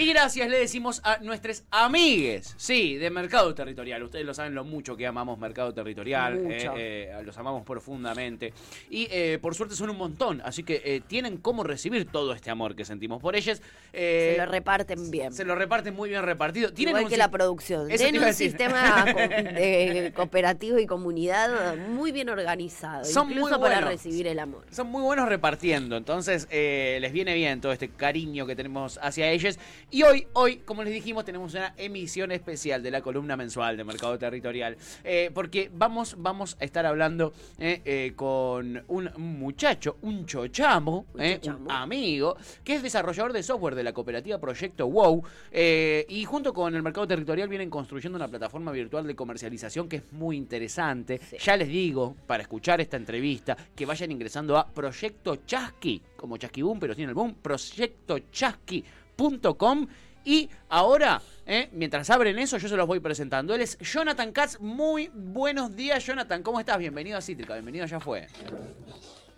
Y gracias le decimos a nuestros amigues, sí, de Mercado Territorial. Ustedes lo saben lo mucho que amamos Mercado Territorial, eh, eh, los amamos profundamente. Y eh, por suerte son un montón, así que eh, tienen cómo recibir todo este amor que sentimos por ellas. Se lo reparten bien. se lo reparten muy bien repartido. Tienen Igual un que la producción. Tienen un sistema co- cooperativo y comunidad muy bien organizado, Son muy incluso para buenos. recibir el amor. Son muy buenos repartiendo, entonces les viene bien todo este cariño que tenemos hacia ellos. Y hoy, hoy, como les dijimos, tenemos una emisión especial de la columna mensual de Mercado Territorial, eh, porque vamos, vamos a estar hablando eh, eh, con un muchacho, un chochamo, Un amigo, que es desarrollador de software de la cooperativa Proyecto WOW, y junto con el Mercado Territorial vienen construyendo una plataforma virtual de comercialización que es muy interesante. Sí. Ya les digo, para escuchar esta entrevista, que vayan ingresando a Proyecto Chasqui, como Chasqui Boom, pero sin el boom, proyectochasqui.com. Y ahora, eh, mientras abren eso, yo se los voy presentando. Él es Jonathan Katz. Muy buenos días, Jonathan. ¿Cómo estás? Bienvenido a Cítrica. Bienvenido, ya fue.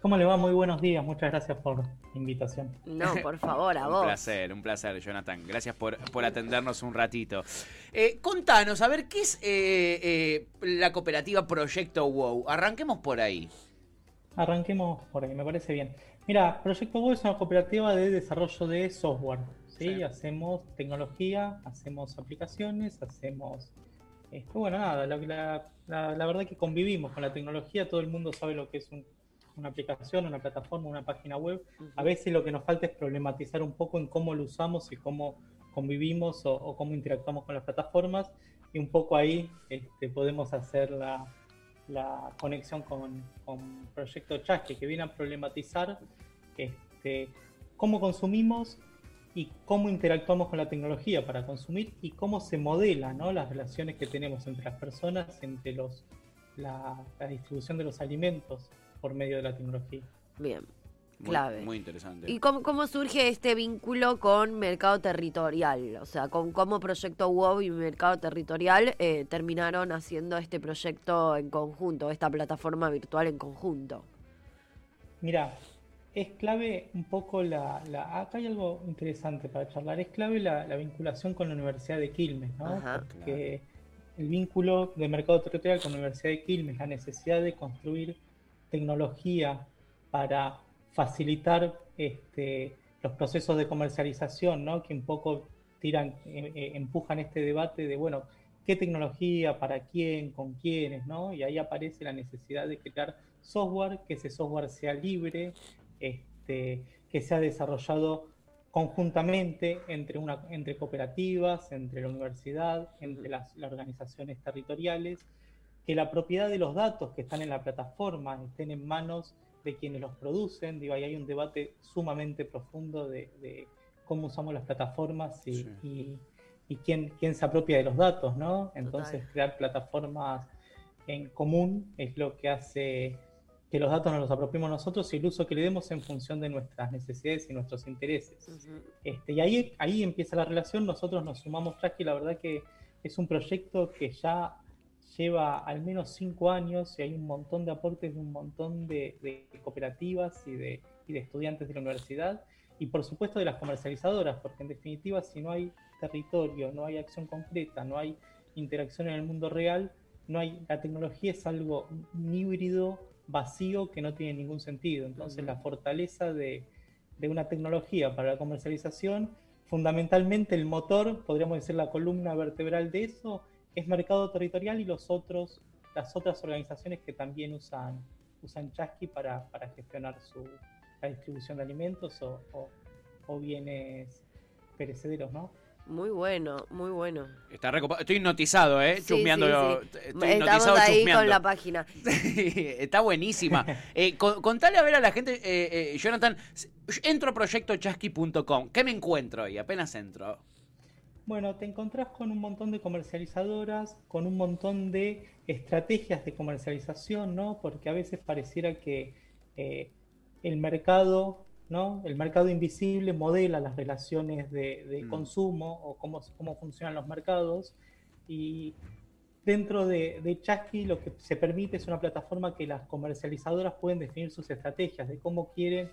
¿Cómo le va? Muy buenos días. Muchas gracias por la invitación. No, por favor, a Un vos. placer, un placer, Jonathan. Gracias por, por atendernos un ratito. Eh, contanos, a ver, ¿qué es eh, eh, la cooperativa Proyecto WOW? Arranquemos por ahí. Arranquemos por ahí, me parece bien. Mira, Proyecto Go es una cooperativa de desarrollo de software. ¿Sí? Sí. Hacemos tecnología, hacemos aplicaciones, hacemos... este, bueno, nada, la, la- la- la verdad que convivimos con la tecnología, todo el mundo sabe lo que es un- una aplicación, una plataforma, una página web. A veces lo que nos falta es problematizar un poco en cómo lo usamos y cómo convivimos o, o cómo interactuamos con las plataformas y un poco ahí este, podemos hacer la, la conexión con, con Proyecto Chasque, que viene a problematizar este, cómo consumimos y cómo interactuamos con la tecnología para consumir y cómo se modela ¿no? las relaciones que tenemos entre las personas, entre los, la, la distribución de los alimentos por medio de la tecnología. Bien, Muy, clave. Muy interesante. ¿Y cómo, cómo surge este vínculo con Mercado Territorial? O sea, con cómo Proyecto WOW y Mercado Territorial eh, terminaron haciendo este proyecto en conjunto, esta plataforma virtual en conjunto. Mira, es clave un poco la, la- Acá hay algo interesante para charlar. Es clave la, la vinculación con la Universidad de Quilmes, ¿no? Ajá. Porque el vínculo de mercado territorial con la Universidad de Quilmes, la necesidad de construir tecnología para facilitar este, los procesos de comercialización, ¿no? Que un poco tiran, eh, eh, empujan este debate de, bueno, qué tecnología, para quién, con quiénes, ¿no? Y ahí aparece la necesidad de crear software, que ese software sea libre, este, que sea desarrollado conjuntamente entre, una, entre cooperativas, entre la universidad, entre las, las organizaciones territoriales, que la propiedad de los datos que están en la plataforma estén en manos de quienes los producen. Digo, ahí hay un debate sumamente profundo de, de cómo usamos las plataformas y, Sí. y- y quién, quién se apropia de los datos, ¿no? Entonces, Total. crear plataformas en común es lo que hace que los datos nos los apropiemos nosotros y el uso que le demos en función de nuestras necesidades y nuestros intereses. Este, y ahí, ahí empieza la relación, nosotros nos sumamos Trasky, la verdad que es un proyecto que ya lleva al menos cinco años y hay un montón de aportes de un montón de, de cooperativas y de, y de estudiantes de la universidad y por supuesto de las comercializadoras, porque en definitiva si no hay territorio, no hay acción concreta, no hay interacción en el mundo real, no hay, la tecnología es algo un híbrido vacío que no tiene ningún sentido. Entonces la fortaleza de, de una tecnología para la comercialización, fundamentalmente el motor, podríamos decir la columna vertebral de eso, es mercado territorial y los otros, las otras organizaciones que también usan, usan Chasqui para, para gestionar su, la distribución de alimentos o, o- o bienes perecederos, ¿no? Muy bueno, muy bueno. Está recopado. Estoy hipnotizado, ¿eh? Sí, chusmeando. sí, sí. Estoy Estamos hipnotizado ahí chusmeando. con la página. Está buenísima. Eh, con- contale a ver a la gente, eh, eh, Jonathan, entro a proyectochasqui.com. ¿Qué me encuentro ahí? Apenas entro. Bueno, te encontrás con un montón de comercializadoras, con un montón de estrategias de comercialización, ¿no? Porque a veces pareciera que eh, el mercado, ¿no? El mercado invisible modela las relaciones de, de Mm. consumo o cómo, cómo funcionan los mercados y dentro de, de Chasqui lo que se permite es una plataforma que las comercializadoras pueden definir sus estrategias de cómo quieren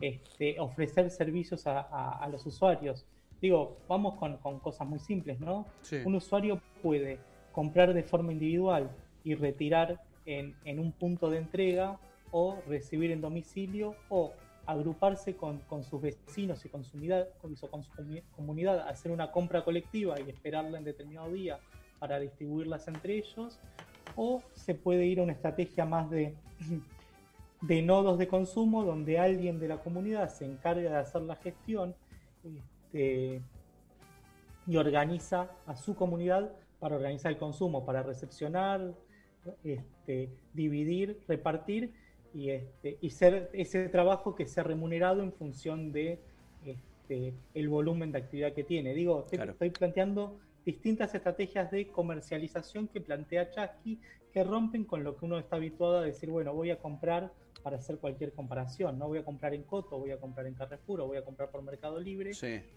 este, ofrecer servicios a, los usuarios. Digo, vamos con, cosas muy simples, ¿no? Un usuario puede comprar de forma individual y retirar en, en, un punto de entrega o recibir en domicilio o agruparse con, sus vecinos y con su, con su comunidad, hacer una compra colectiva y esperarla en determinado día para distribuirlas entre ellos, o se puede ir a una estrategia más de, de nodos de consumo donde alguien de la comunidad se encarga de hacer la gestión este, y organiza a su comunidad para organizar el consumo, para recepcionar, este, dividir, repartir y, este, y ser ese trabajo que sea remunerado en función de este, el volumen de actividad que tiene. Digo, estoy planteando distintas estrategias de comercialización que plantea Chasky que rompen con lo que uno está habituado a decir, bueno, voy a comprar para hacer cualquier comparación, no voy a comprar en Coto, voy a comprar en Carrefour, voy a comprar por Mercado Libre.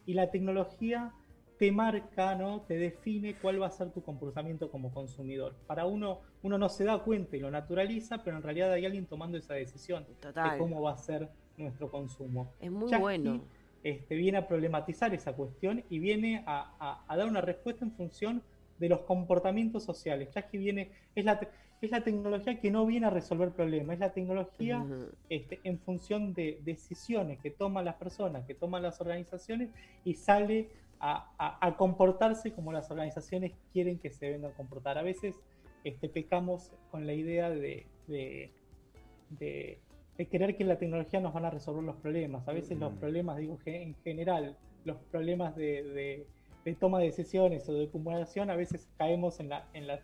Y la tecnología te marca, ¿no? Te define cuál va a ser tu comportamiento como consumidor. Para uno, uno no se da cuenta y lo naturaliza, pero en realidad hay alguien tomando esa decisión de cómo va a ser nuestro consumo. Es muy bueno. Este, viene a problematizar esa cuestión y viene a, dar una respuesta en función de los comportamientos sociales. Viene, es la, es la tecnología que no viene a resolver problemas, es la tecnología este, en función de decisiones que toman las personas, que toman las organizaciones y sale a, comportarse como las organizaciones quieren que se vengan a comportar. A veces este, pecamos con la idea de, de, de, creer que la tecnología nos van a resolver los problemas. A veces los problemas, digo, en general, los problemas de, toma de decisiones o de acumulación, a veces caemos en la, en la,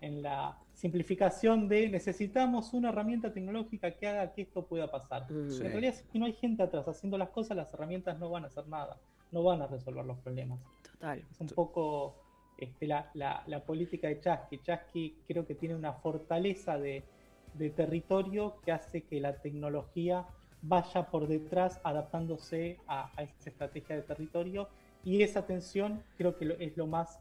en la simplificación de necesitamos una herramienta tecnológica que haga que esto pueda pasar. En realidad, si no hay gente atrás haciendo las cosas, las herramientas no van a hacer nada no van a resolver los problemas. Total. Es un poco este, la, la, política de Chasky. Chasky creo que tiene una fortaleza de, territorio que hace que la tecnología vaya por detrás adaptándose a, a esa estrategia de territorio y esa tensión creo que es lo más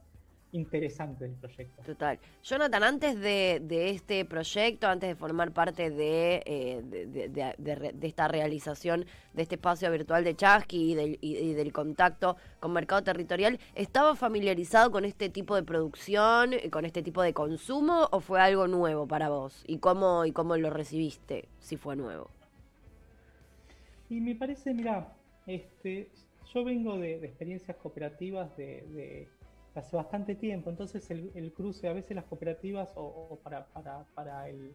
interesante del proyecto. Total. Jonathan, antes de, este proyecto, antes de formar parte eh, de, esta realización de este espacio virtual de Chasqui y del, y, del contacto con Mercado Territorial, ¿estaba familiarizado con este tipo de producción, eh, con este tipo de consumo o fue algo nuevo para vos? ¿Y cómo, y cómo lo recibiste, si fue nuevo? Y me parece, mira, este, yo vengo de, experiencias cooperativas de hace bastante tiempo. Entonces el, cruce, a veces las cooperativas o, para, para, para, el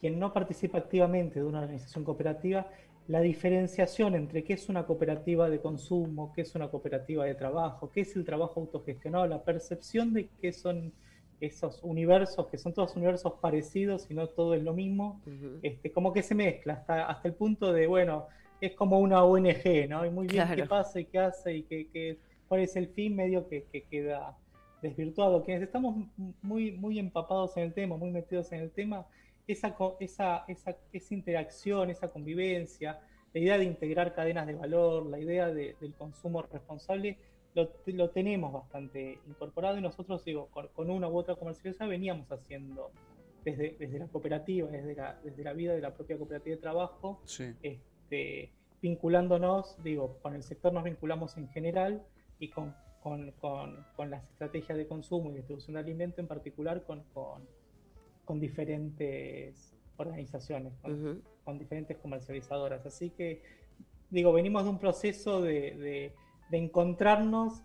quien no participa activamente de una organización cooperativa, la diferenciación entre qué es una cooperativa de consumo, qué es una cooperativa de trabajo, qué es el trabajo autogestionado, la percepción de qué son esos universos, que son todos universos parecidos y no todo es lo mismo, este, como que se mezcla hasta, hasta el punto de, bueno, es como una ONG, ¿no? Y muy bien qué pasa y qué hace y qué, qué cuál es el fin medio que, queda desvirtuado. Quienes estamos muy, muy empapados en el tema, muy metidos en el tema, esa, esa, esa, esa interacción, esa convivencia, la idea de integrar cadenas de valor, la idea del consumo responsable, lo, lo, tenemos bastante incorporado y nosotros, digo, con, una u otra comercialización veníamos haciendo desde, desde la cooperativa, desde la, desde la vida de la propia cooperativa de trabajo, este, vinculándonos, digo, con el sector nos vinculamos en general, y con, con, con, las estrategias de consumo y distribución de alimento, en particular con, con, diferentes organizaciones, con, diferentes comercializadoras. Así que, digo, venimos de un proceso de, de, encontrarnos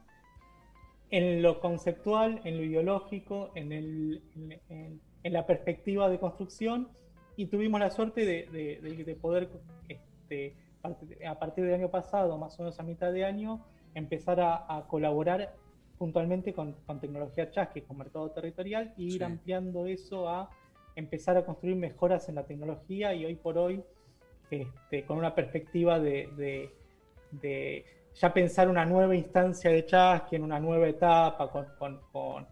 en lo conceptual, en lo ideológico, en, el, en, en, la perspectiva de construcción y tuvimos la suerte de, de poder, este, a partir del año pasado, más o menos a mitad de año, empezar a, colaborar puntualmente con, tecnología Chasqui, con mercado territorial, y ir ampliando eso a empezar a construir mejoras en la tecnología y hoy por hoy, este, con una perspectiva de, ya pensar una nueva instancia de Chasqui en una nueva etapa, con con,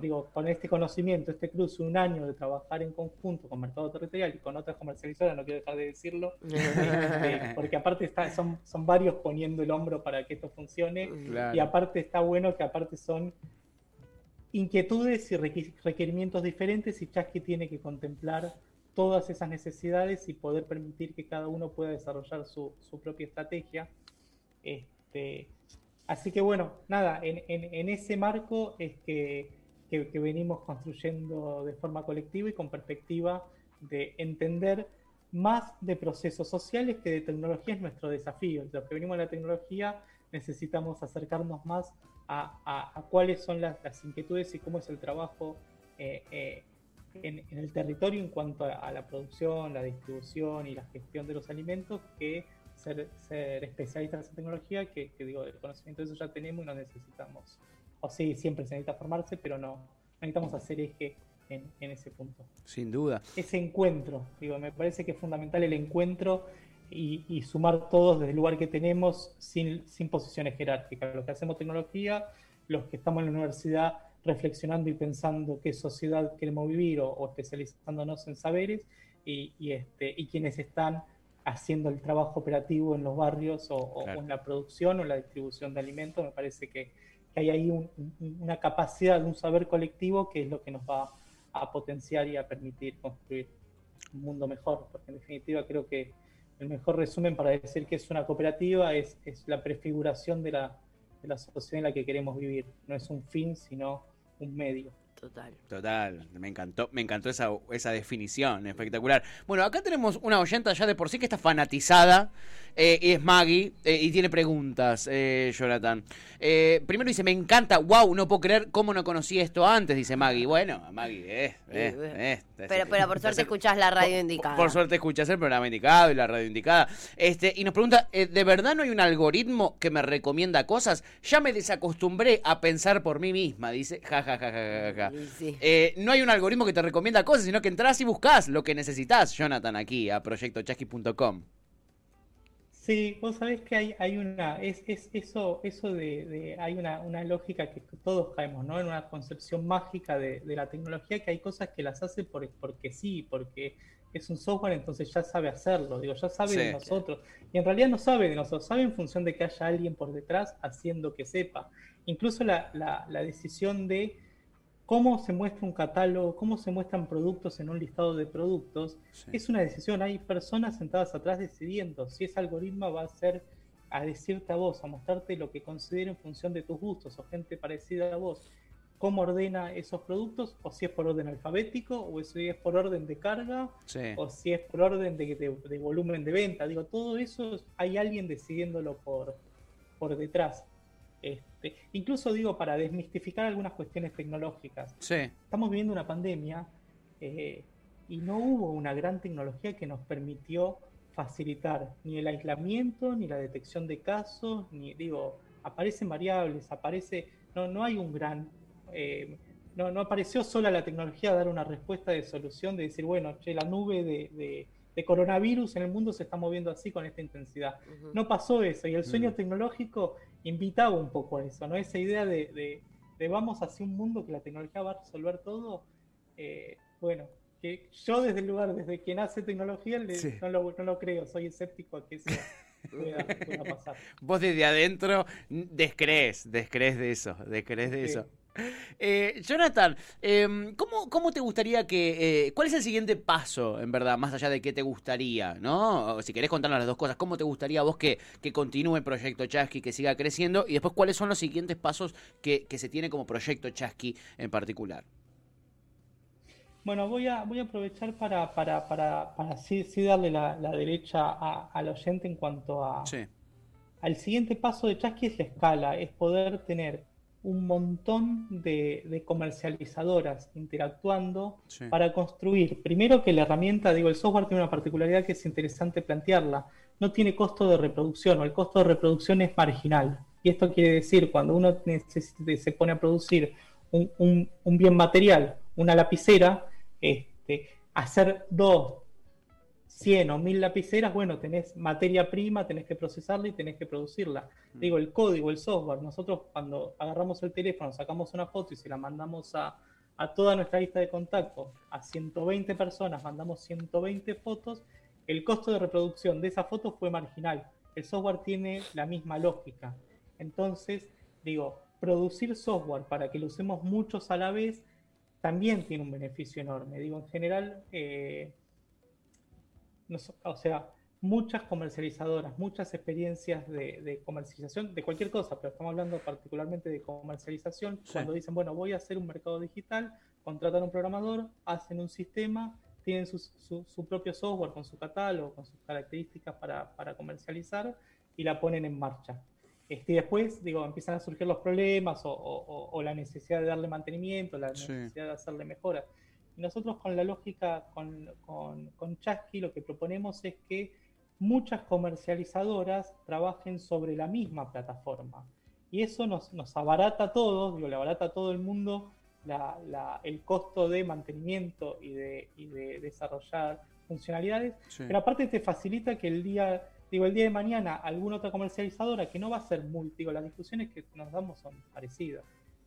digo, con este conocimiento, este cruce, un año de trabajar en conjunto con Mercado Territorial y con otras comercializadoras, no quiero dejar de decirlo, este, porque aparte está, son, son varios poniendo el hombro para que esto funcione y aparte está bueno que aparte son inquietudes y requerimientos diferentes y Chasqui tiene que contemplar todas esas necesidades y poder permitir que cada uno pueda desarrollar su, propia estrategia. Este, así que bueno, nada, en, ese marco es que, venimos construyendo de forma colectiva y con perspectiva de entender más de procesos sociales que de tecnología es nuestro desafío. Los que venimos de la tecnología necesitamos acercarnos más a, cuáles son las, inquietudes y cómo es el trabajo eh, eh, en, el territorio en cuanto a, la producción, la distribución y la gestión de los alimentos que ser, especialistas en tecnología, que, digo, el conocimiento de eso ya tenemos y no necesitamos. O sí, siempre se necesita formarse, pero no, necesitamos hacer eje en, ese punto. Sin duda. Ese encuentro, digo, me parece que es fundamental el encuentro y, sumar todos desde el lugar que tenemos sin, sin posiciones jerárquicas. Los que hacemos tecnología, los que estamos en la universidad reflexionando y pensando qué sociedad queremos vivir o, especializándonos en saberes y, este, y quienes están haciendo el trabajo operativo en los barrios o, en la producción o en la distribución de alimentos. Me parece que, hay ahí una capacidad de un saber colectivo que es lo que nos va a potenciar y a permitir construir un mundo mejor, porque en definitiva creo que el mejor resumen para decir que es una cooperativa es, es la prefiguración de la, de la sociedad en la que queremos vivir. No es un fin, sino un medio. Total. Total, me encantó, me encantó esa, esa definición, espectacular. Bueno, acá tenemos una oyenta ya de por sí que está fanatizada, eh, y es Maggie, eh, y tiene preguntas, eh, Jonathan. primero dice, me encanta, wow, no puedo creer cómo no conocí esto antes, dice Maggie. Bueno, Maggie, eh, eh, pero, pero por suerte escuchás la radio indicada. Por, suerte escuchas el programa indicado y la radio indicada. Este, y nos pregunta, ¿de verdad no hay un algoritmo que me recomienda cosas? Ya me desacostumbré a pensar por mí misma, dice, ja, ja, ja, ja, ja. Eh, no hay un algoritmo que te recomienda cosas, sino que entras y buscas lo que necesitas, Jonathan, aquí a proyectochasqui.com. Sí, vos sabés que hay, hay una, es, es eso, eso de, hay una, una, lógica que todos caemos, ¿no? En una concepción mágica de, la tecnología que hay cosas que las hace por, porque sí, porque es un software, entonces ya sabe hacerlo, digo, ya sabe de nosotros. Y en realidad no sabe de nosotros, sabe en función de que haya alguien por detrás haciendo que sepa. Incluso la, la, la decisión de cómo se muestra un catálogo, cómo se muestran productos en un listado de productos, es una decisión. Hay personas sentadas atrás decidiendo si ese algoritmo va a ser a decirte a vos, a mostrarte lo que considera en función de tus gustos o gente parecida a vos, cómo ordena esos productos, o si es por orden alfabético, o si es por orden de carga, o si es por orden de, de, volumen de venta. Digo, todo eso hay alguien decidiéndolo por, por detrás. Este, incluso digo, para desmistificar algunas cuestiones tecnológicas. Estamos viviendo una pandemia eh, y no hubo una gran tecnología que nos permitió facilitar ni el aislamiento, ni la detección de casos, ni digo, aparecen variables, aparece, no, no hay un gran, eh, no, no apareció sola la tecnología a dar una respuesta de solución, de decir, bueno, che, la nube de de coronavirus en el mundo se está moviendo así con esta intensidad. No pasó eso y el sueño tecnológico invitaba un poco a eso, ¿no? Esa idea de, vamos hacia un mundo que la tecnología va a resolver todo. Eh, bueno, que yo desde el lugar, desde que nace tecnología, no, lo, creo, soy escéptico a que eso pueda, pasar. Vos desde adentro descrees, descrees de eso, descrees de eso. Eh, Jonathan, em, ¿cómo, te gustaría que... Eh, ¿Cuál es el siguiente paso, en verdad, más allá de qué te gustaría, ¿no? si querés contarnos las dos cosas, ¿cómo te gustaría a vos que, continúe el proyecto Chasqui, que siga creciendo? Y después, ¿cuáles son los siguientes pasos que, se tiene como proyecto Chasqui en particular? Bueno, voy a, voy a aprovechar para, para, para, para sí, darle la, derecha al oyente en cuanto a... Al siguiente paso de Chasqui es la escala, es poder tener un montón de, comercializadoras interactuando para construir. Primero que la herramienta, digo, el software tiene una particularidad que es interesante plantearla. No tiene costo de reproducción o el costo de reproducción es marginal. Y esto quiere decir, cuando uno se pone a producir un, bien material, una lapicera, este, hacer dos, 100 o 1000 lapiceras, bueno, tenés materia prima, tenés que procesarla y tenés que producirla. Mm. Digo, el código, el software, nosotros cuando agarramos el teléfono, sacamos una foto y se la mandamos a, toda nuestra lista de contacto, a 120 personas, mandamos 120 fotos, el costo de reproducción de esa foto fue marginal. El software tiene la misma lógica. Entonces, digo, producir software para que lo usemos muchos a la vez también tiene un beneficio enorme. Digo, en general, eh, o sea, muchas comercializadoras, muchas experiencias de, comercialización de cualquier cosa, pero estamos hablando particularmente de comercialización, cuando dicen, bueno, voy a hacer un mercado digital, contratan un programador, hacen un sistema, tienen su, propio software con su catálogo, con sus características para, comercializar y la ponen en marcha. Este, y después, digo, empiezan a surgir los problemas o, la necesidad de darle mantenimiento, la necesidad de hacerle mejoras. Nosotros con la lógica, con, con, con Chasqui, lo que proponemos es que muchas comercializadoras trabajen sobre la misma plataforma. Y eso nos, nos abarata a todos, digo, le abarata a todo el mundo el costo de mantenimiento y de, de desarrollar funcionalidades, pero aparte te facilita que el día, digo, el día de mañana alguna otra comercializadora que no va a ser multi, digo, las discusiones que nos damos son parecidas.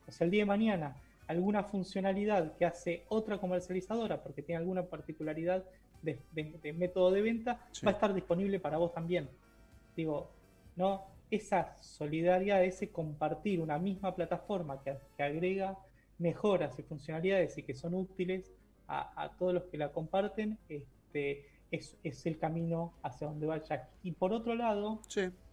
O sea, el día de mañana alguna funcionalidad que hace otra comercializadora porque tiene alguna particularidad de, método de venta, va a estar disponible para vos también. Digo, ¿no? Esa solidaridad, ese compartir una misma plataforma que, agrega mejoras y funcionalidades y que son útiles a, todos los que la comparten, este, es, el camino hacia donde va Jack. Y por otro lado,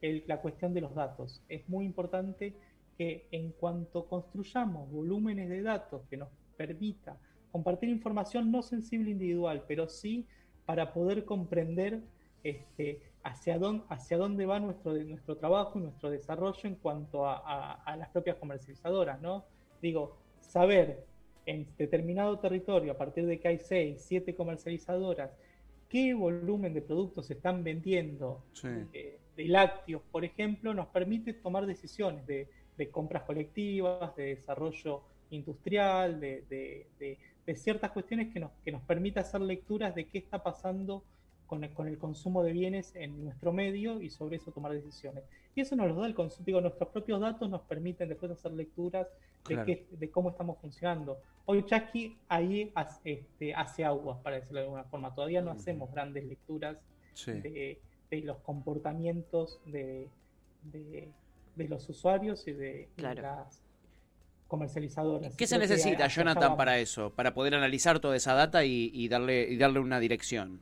la cuestión de los datos. Es muy importante que en cuanto construyamos volúmenes de datos que nos permita compartir información no sensible individual, pero sí para poder comprender este, hacia, dónde, hacia dónde va nuestro, nuestro trabajo y nuestro desarrollo en cuanto a, las propias comercializadoras, ¿no? Digo, saber en determinado territorio, a partir de que hay seis, siete comercializadoras, qué volumen de productos se están vendiendo eh, de lácteos, por ejemplo, nos permite tomar decisiones de, compras colectivas, de desarrollo industrial, de de ciertas cuestiones que nos, que nos permita hacer lecturas de qué está pasando con el, con el consumo de bienes en nuestro medio y sobre eso tomar decisiones. Y eso nos lo da el consumo, digo, nuestros propios datos nos permiten después hacer lecturas de, qué, de cómo estamos funcionando. Hoy Chasqui ahí hace, este, hace aguas, para decirlo de alguna forma. Todavía no hacemos grandes lecturas de, los comportamientos de, de, los usuarios y de, las comercializadoras. ¿Qué se necesita, Jonathan, para eso? Para poder analizar toda esa data y, darle, y darle una dirección.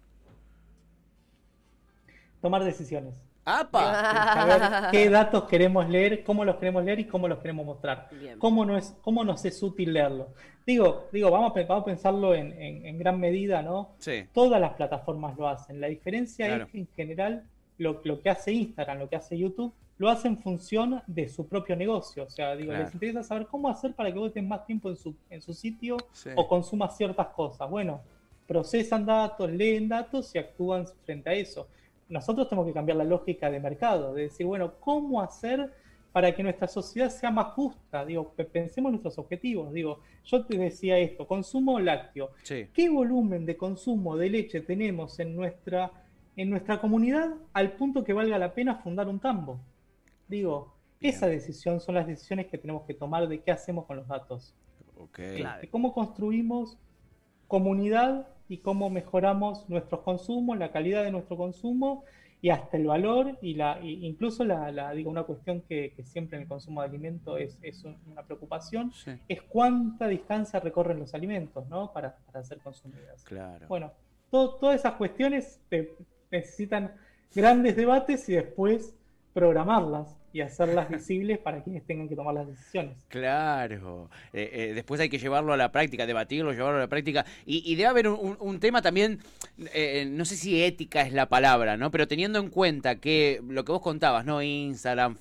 Tomar decisiones. ¡Apa! Saber qué datos queremos leer, cómo los queremos leer y cómo los queremos mostrar. Cómo, no es, cómo nos es útil leerlo. Digo, digo vamos, a, vamos a pensarlo en, gran medida, ¿no? Sí. Todas las plataformas lo hacen. La diferencia es que en general lo, lo que hace Instagram, lo que hace YouTube, lo hace en función de su propio negocio. O sea, digo, les interesa saber cómo hacer para que vos estés más tiempo en su, en su sitio o consumas ciertas cosas. Bueno, procesan datos, leen datos y actúan frente a eso. Nosotros tenemos que cambiar la lógica de mercado, de decir, bueno, ¿cómo hacer para que nuestra sociedad sea más justa? Digo, pensemos nuestros objetivos. Digo, yo te decía esto, consumo lácteo. ¿Qué volumen de consumo de leche tenemos en nuestra, en nuestra comunidad al punto que valga la pena fundar un tambo? Digo, esa decisión son las decisiones que tenemos que tomar de qué hacemos con los datos. Okay. De cómo construimos comunidad y cómo mejoramos nuestros consumos, la calidad de nuestro consumo y hasta el valor y la incluso la, digo una cuestión que, siempre en el consumo de alimentos es, una preocupación es cuánta distancia recorren los alimentos ¿no? para, ser consumidas claro bueno todas esas cuestiones necesitan grandes debates y después programarlas y hacerlas visibles para quienes tengan que tomar las decisiones. Claro. Eh, eh, después hay que llevarlo a la práctica, debatirlo, llevarlo a la práctica. Y, debe haber un, tema también, eh, no sé si ética es la palabra, ¿no? Pero teniendo en cuenta que lo que vos contabas, ¿no? Instagram,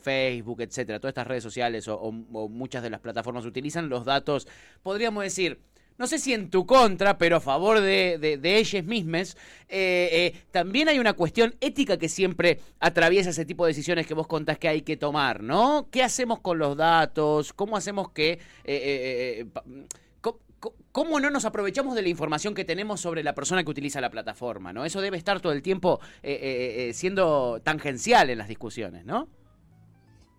Facebook, etcétera, todas estas redes sociales o muchas de las plataformas utilizan los datos, podríamos decir no sé si en tu contra, pero a favor de, de, ellas mismas, eh, eh, también hay una cuestión ética que siempre atraviesa ese tipo de decisiones que vos contás que hay que tomar, ¿no? ¿Qué hacemos con los datos? ¿Cómo hacemos que... Eh, ¿Cómo no nos aprovechamos de la información que tenemos sobre la persona que utiliza la plataforma? ¿no? Eso debe estar todo el tiempo siendo tangencial en las discusiones, ¿no?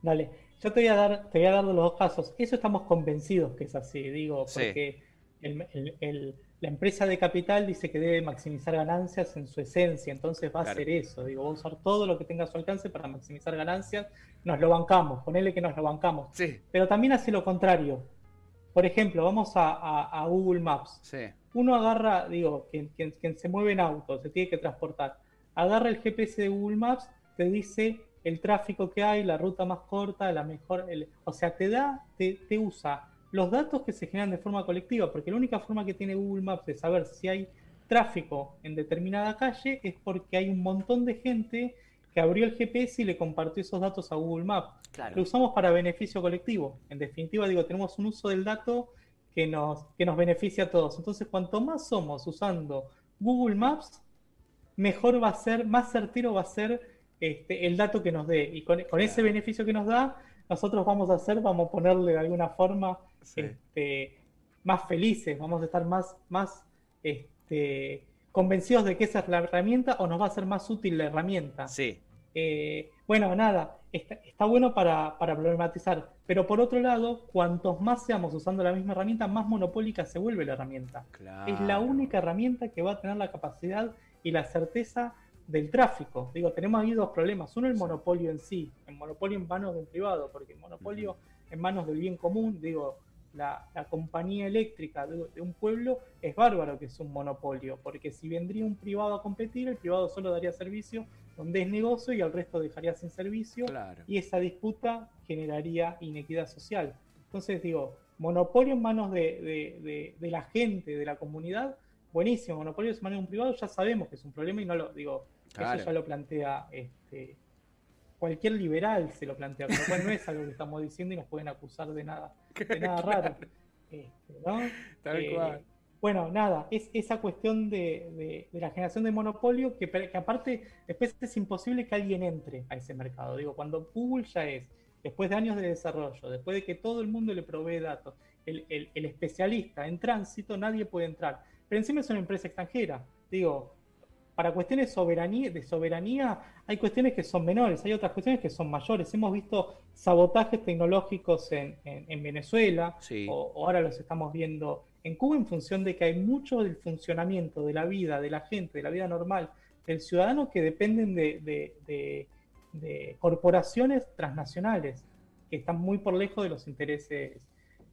Dale, yo te voy a dar, te voy a dar los dos casos. Eso estamos convencidos que es así, digo, porque el, la empresa de capital dice que debe maximizar ganancias en su esencia, entonces va a hacer eso, digo, va a usar todo lo que tenga a su alcance para maximizar ganancias, nos lo bancamos, ponele que nos lo bancamos, Sí, pero también hace lo contrario. Por ejemplo, vamos a, a- a Google Maps. sí. Uno agarra, digo, quien, quien- quien se mueve en auto, se tiene que transportar, agarra el GPS de Google Maps, te dice el tráfico que hay, la ruta más corta, la mejor, el- o sea, te da, te, te usa los datos que se generan de forma colectiva, porque la única forma que tiene Google Maps de saber si hay tráfico en determinada calle es porque hay un montón de gente que abrió el GPS y le compartió esos datos a Google Maps Claro. lo usamos para beneficio colectivo. En definitiva, digo, tenemos un uso del dato que nos, que nos beneficia a todos. Entonces, cuanto más somos usando Google Maps, mejor va a ser, más certero va a ser este, el dato que nos dé. Y con, con ese beneficio que nos da, nosotros vamos a hacer, vamos a ponerle de alguna forma Sí. este, más felices, vamos a estar más, más este, convencidos de que esa es la herramienta o nos va a ser más útil la herramienta. Sí, Eh, bueno, nada, está, está bueno para, para problematizar, pero por otro lado, cuantos más seamos usando la misma herramienta, más monopólica se vuelve la herramienta. claro. Es la única herramienta que va a tener la capacidad y la certeza del tráfico. Digo, tenemos ahí dos problemas. Uno, el monopolio en sí, el monopolio en manos de un privado, porque el monopolio en manos del bien común, digo, la, la compañía eléctrica de, de un pueblo es bárbaro que es un monopolio, porque si vendría un privado a competir, el privado solo daría servicio donde es negocio y al resto dejaría sin servicio Claro. y esa disputa generaría inequidad social. Entonces digo, monopolio en manos de, de- la gente, de la comunidad, buenísimo, monopolio en manos de un privado, ya sabemos que es un problema y no lo digo, Claro. eso ya lo plantea este, cualquier liberal se lo plantea, lo cual no es algo que estamos diciendo y nos pueden acusar de nada, de nada raro. Este, ¿no? Tal Eh, cual. Bueno, nada, es esa cuestión de, de- de la generación de monopolio que, que aparte después es imposible que alguien entre a ese mercado. Digo, cuando Google ya es, después de años de desarrollo, después de que todo el mundo le provee datos, el, el- el especialista en tránsito, nadie puede entrar. Pero encima es una empresa extranjera. Digo, para cuestiones soberanía, de soberanía hay cuestiones que son menores, hay otras cuestiones que son mayores. Hemos visto sabotajes tecnológicos en, en- en Venezuela, Sí. o, o ahora los estamos viendo en Cuba en función de que hay mucho del funcionamiento de la vida, de la gente, de la vida normal del ciudadano que dependen de, de- de- de corporaciones transnacionales que están muy por lejos de los intereses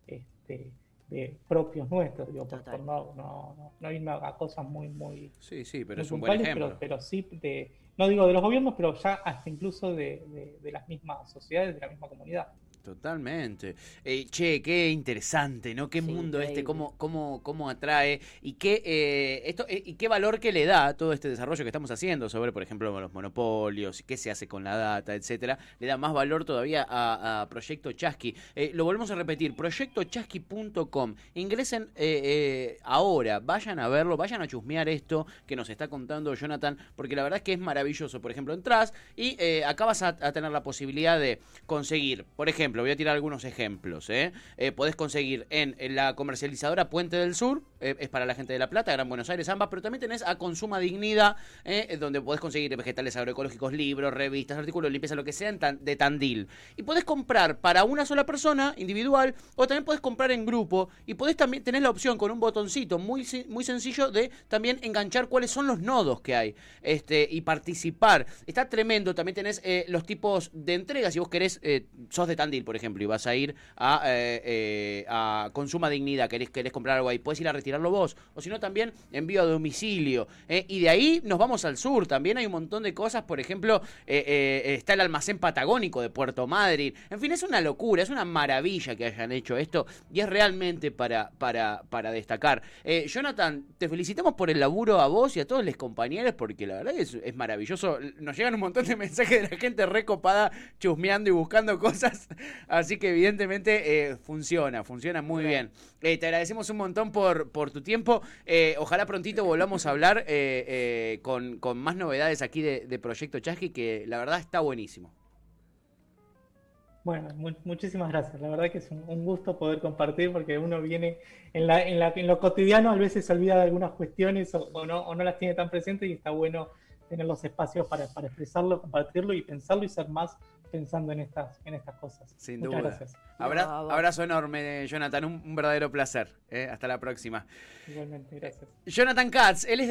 este, de- propios nuestros, digo, por, Total. por no, no, no- irme a cosas muy, muy, Sí, sí, pero es un buen ejemplo. pero, pero sí de, no digo de los gobiernos, pero ya hasta incluso de, de- de las mismas sociedades, de la misma comunidad. Totalmente. Eh, che, qué interesante, ¿no? Qué Sí, mundo este, cómo, cómo, cómo atrae y qué, eh, esto, eh, y qué valor que le da a todo este desarrollo que estamos haciendo sobre, por ejemplo, los monopolios, y qué se hace con la data, etcétera. Le da más valor todavía a, a Proyecto Chasqui. Eh, lo volvemos a repetir, proyectochasqui.com. Ingresen eh, eh, ahora, vayan a verlo, vayan a chusmear esto que nos está contando Jonathan, porque la verdad es que es maravilloso. Por ejemplo, entras y eh, acá vas a, a tener la posibilidad de conseguir, por ejemplo, voy a tirar algunos ejemplos. ¿eh? Eh, podés conseguir en la comercializadora Puente del Sur, eh, es para la gente de La Plata, Gran Buenos Aires, ambas, pero también tenés a Consuma Dignidad, eh, donde podés conseguir vegetales agroecológicos, libros, revistas, artículos limpieza, lo que sea de Tandil. Y podés comprar para una sola persona, individual, o también podés comprar en grupo, y podés también tener la opción con un botoncito muy, muy sencillo de también enganchar cuáles son los nodos que hay este, y participar. Está tremendo, también tenés eh, los tipos de entregas, si vos querés, eh, sos de Tandil, por ejemplo, y vas a ir a, eh, eh, Consuma Dignidad, querés, querés comprar algo ahí, puedes ir a vos, o si no también envío a domicilio. eh, y de ahí nos vamos al sur, también hay un montón de cosas, por ejemplo, eh, eh, está el almacén patagónico de Puerto Madryn, en fin, es una locura, es una maravilla que hayan hecho esto, y es realmente para, para, para destacar. Eh, Jonathan, te felicitamos por el laburo a vos y a todos los compañeros, porque la verdad es, es maravilloso. Nos llegan un montón de mensajes de la gente recopada, chusmeando y buscando cosas. Así que evidentemente funciona, funciona muy bien. Eh, te agradecemos un montón por, por tu tiempo. Eh, ojalá prontito volvamos a hablar eh, con, con más novedades aquí de, Proyecto Chasqui, que la verdad está buenísimo. Bueno, mu- muchísimas gracias. La verdad que es un, gusto poder compartir porque uno viene en, la, en, lo cotidiano, a veces se olvida de algunas cuestiones o, no, o no las tiene tan presentes y está bueno tener los espacios para expresarlo, compartirlo y pensarlo y ser más pensando en estas, en estas cosas. Sin Muchas duda. gracias. Abra- abrazo enorme, Jonathan. Un, un verdadero placer. ¿eh? Hasta la próxima. Igualmente, gracias. Jonathan Katz, él es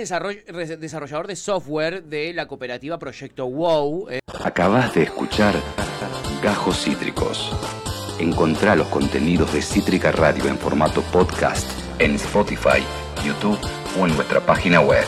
desarrollador de software de la cooperativa Proyecto WOW. ¿eh? Acabas de escuchar Gajos Cítricos. Encontrá los contenidos de Cítrica Radio en formato podcast en Spotify, YouTube o en nuestra página web.